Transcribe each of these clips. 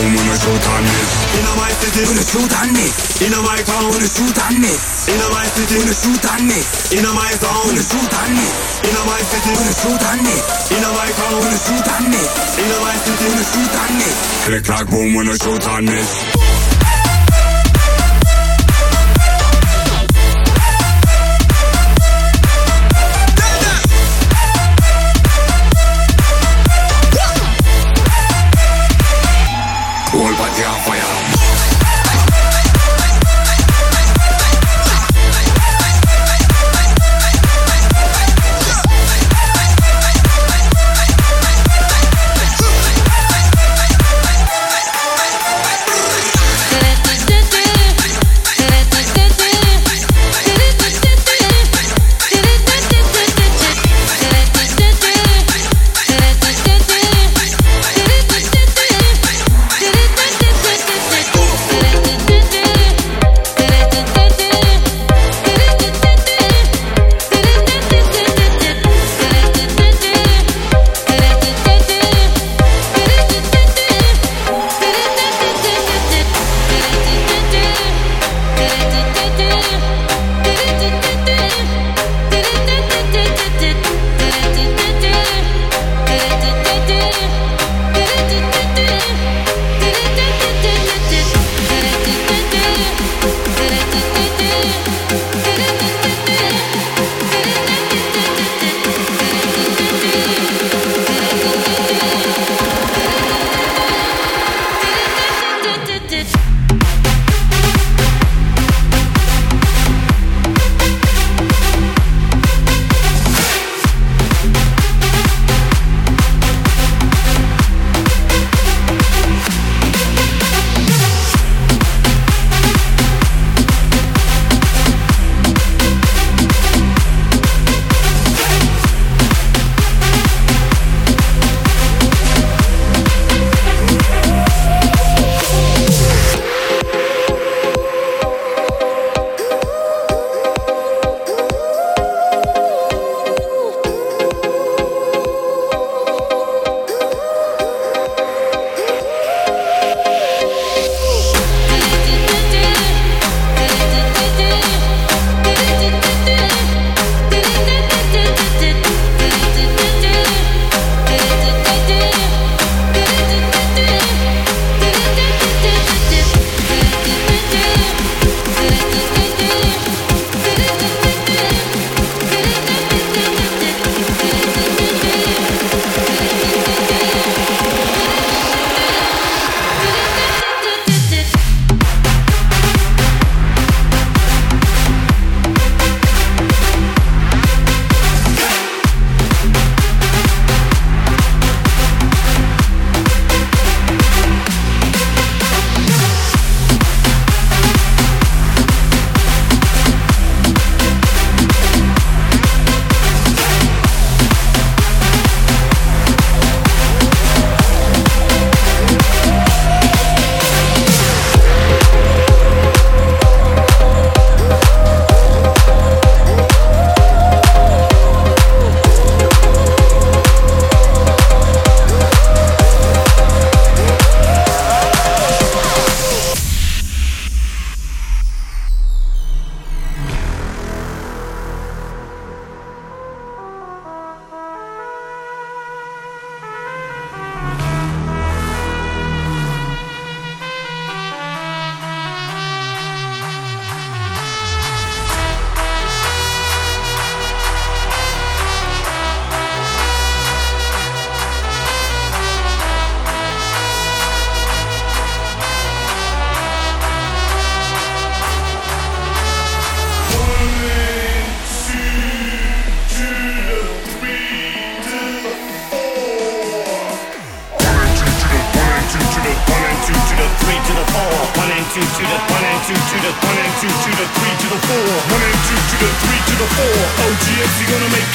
home when the showtime is. In a my city when the showtime is. In a my town when the showtime is. In a my city when the showtime is. In a my town when the showtime is. In a my city when the showtime is. In a my town when the showtime is. In a my city when the showtime is. Click clack boom when the showtime is.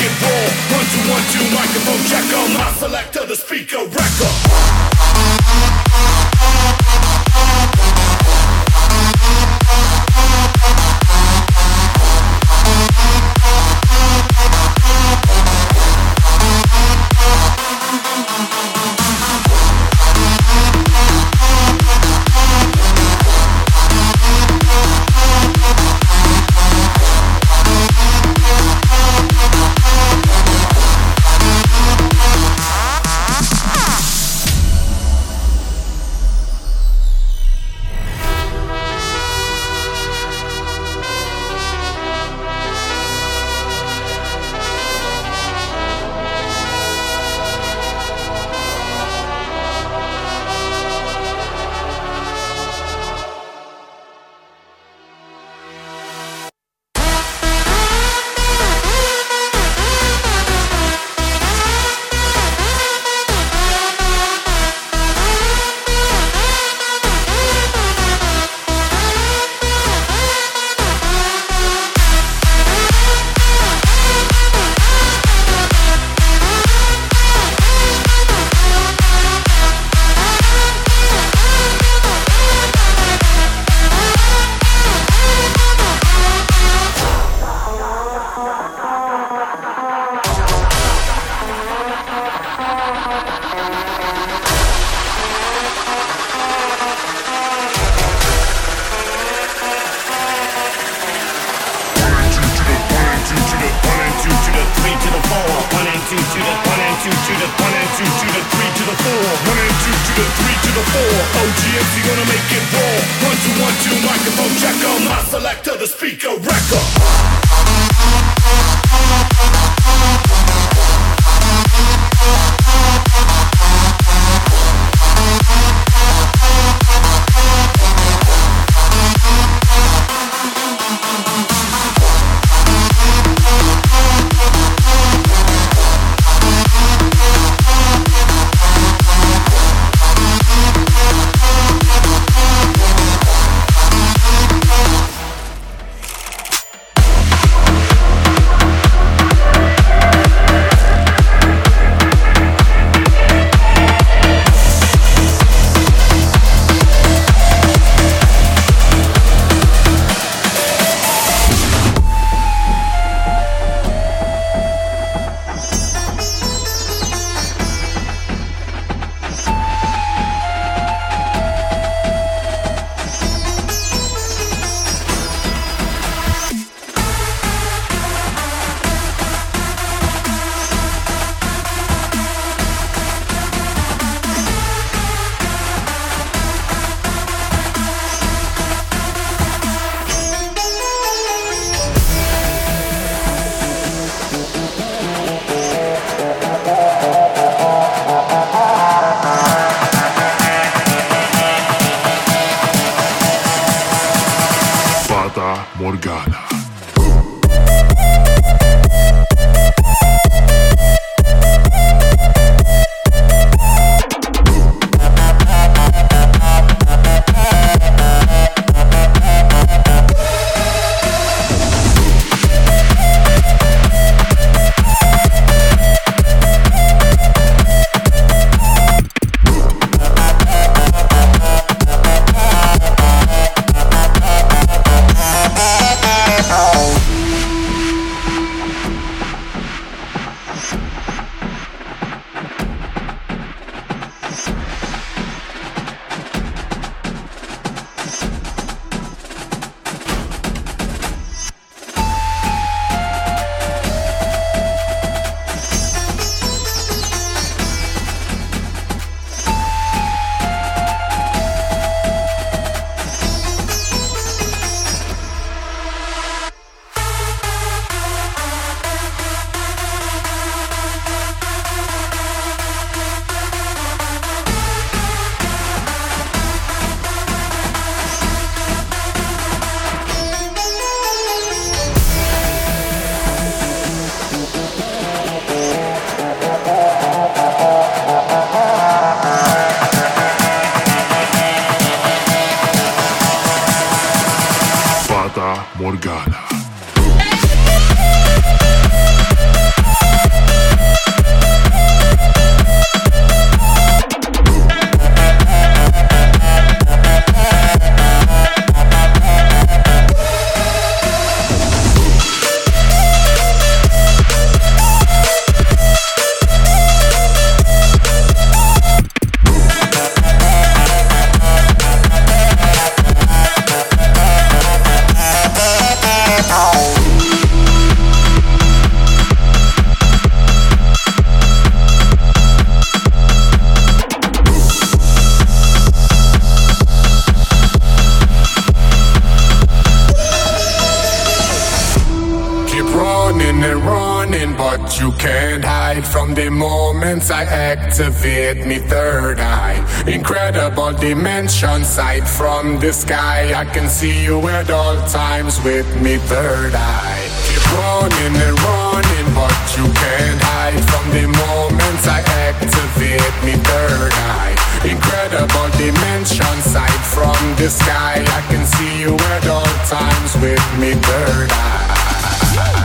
and roll. One, two, one, two, microphone check on my selector, the speaker record. GMC gonna make it roll. One two one two microphone check on my selector, the speaker record. Activate me third eye. Incredible dimension sight from the sky. I can see you at all times with me third eye. Keep running and running, but you can't hide from the moments I activate me third eye. Incredible dimension sight from the sky. I can see you at all times with me third eye.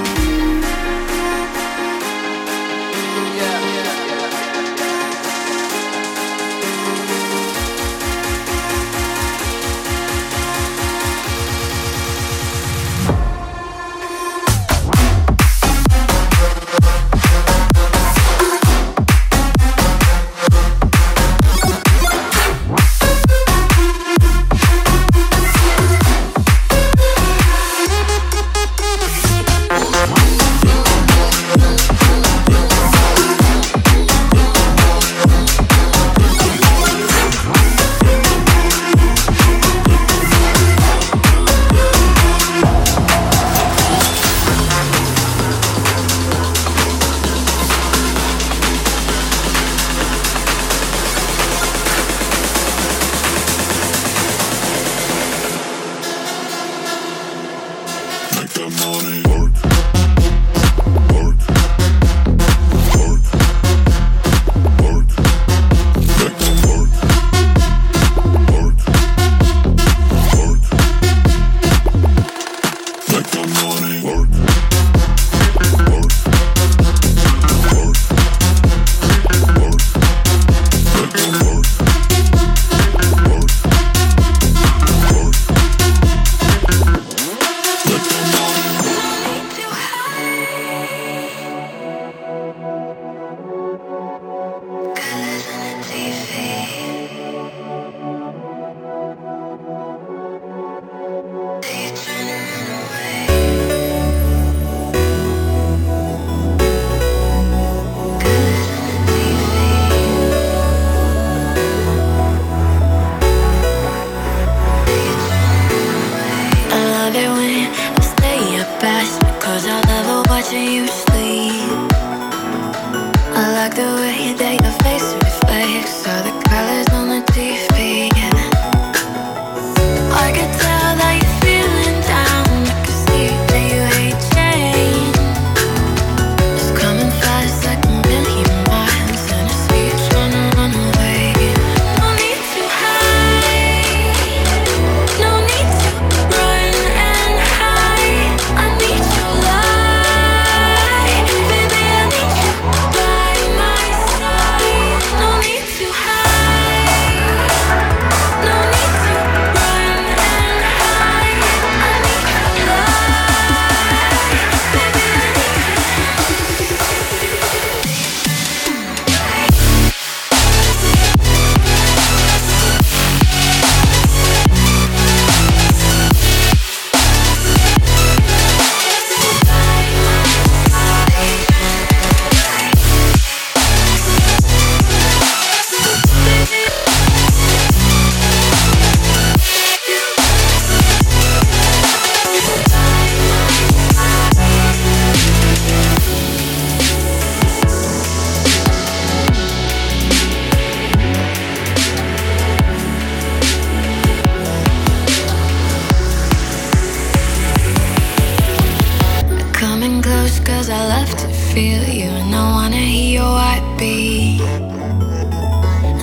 And I wanna hear your heartbeat.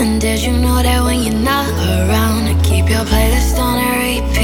And did you know that when you're not around, I keep your playlist on a repeat?